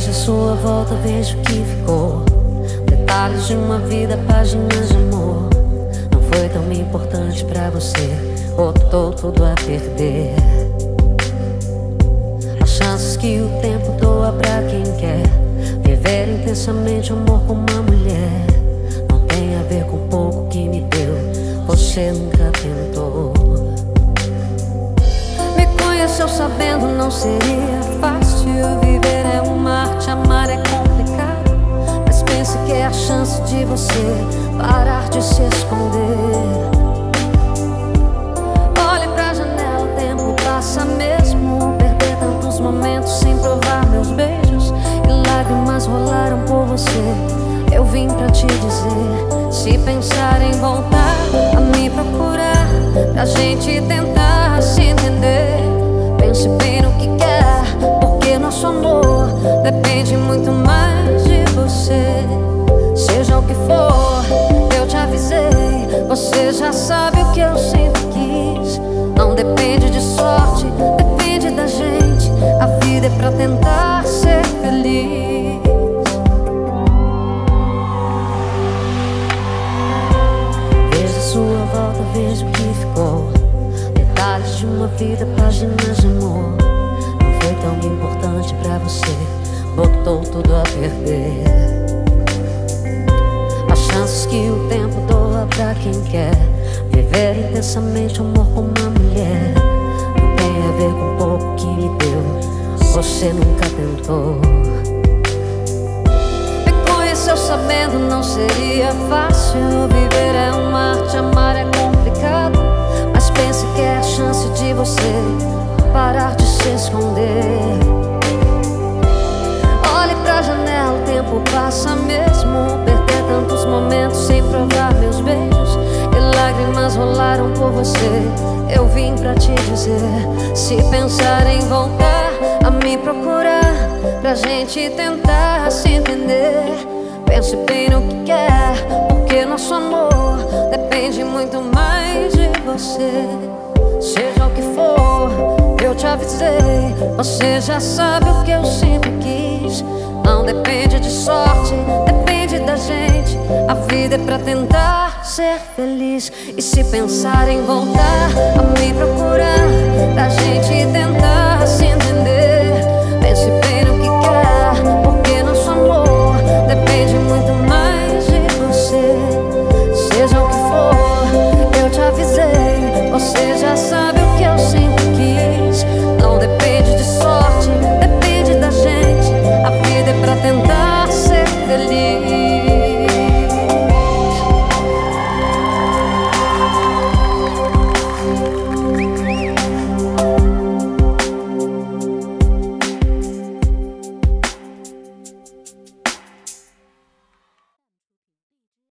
Vejo a sua volta, vejo o que ficou. Detalhes de uma vida, páginas de amor. Não foi tão importante pra você, botou tudo a perder. As chances que o tempo doa pra quem quer viver intensamente amor com uma mulher. Não tem a ver com o pouco que me deu, você nunca tentou. Me conheceu sabendo não seria fácil viver é uma de você parar de se esconder. Olhe pra janela, o tempo passa mesmo. Perder tantos momentos sem provar meus beijos. E lágrimas rolaram por você. Eu vim pra te dizer: se pensar em voltar a me procurar, pra gente tentar se entender. Pense bem no que quer, porque nosso amor depende muito mais de você. Você já sabe o que eu sempre quis. Não depende de sorte, depende da gente. A vida é pra tentar ser feliz. Vejo a sua volta, vejo o que ficou. Detalhes de uma vida, páginas de amor. Não foi tão importante pra você, botou tudo a perder. As chances que o tempo pra quem quer viver intensamente o amor com uma mulher. Não tem a ver com o pouco que me deu, você nunca tentou. Me conheceu sabendo não seria fácil viver é uma arte, amar é complicado. Mas pense que é a chance de você parar de se esconder. Olhe pra janela, o tempo passa mesmo. Perder tantos momentos sem provar rolaram por você. Eu vim pra te dizer: se pensar em voltar a me procurar, pra gente tentar se entender. Pense bem no que quer, porque nosso amor depende muito mais de você. Seja o que for, eu te avisei. Você já sabe o que eu sempre quis. Não depende de sorte, depende depende da gente. A vida é pra tentar ser feliz. E se pensar em voltar a me procurar, pra gente tentar se entender. Pense bem no que quer, porque nosso amor depende muito mais de você. Seja o que for, eu te avisei. Você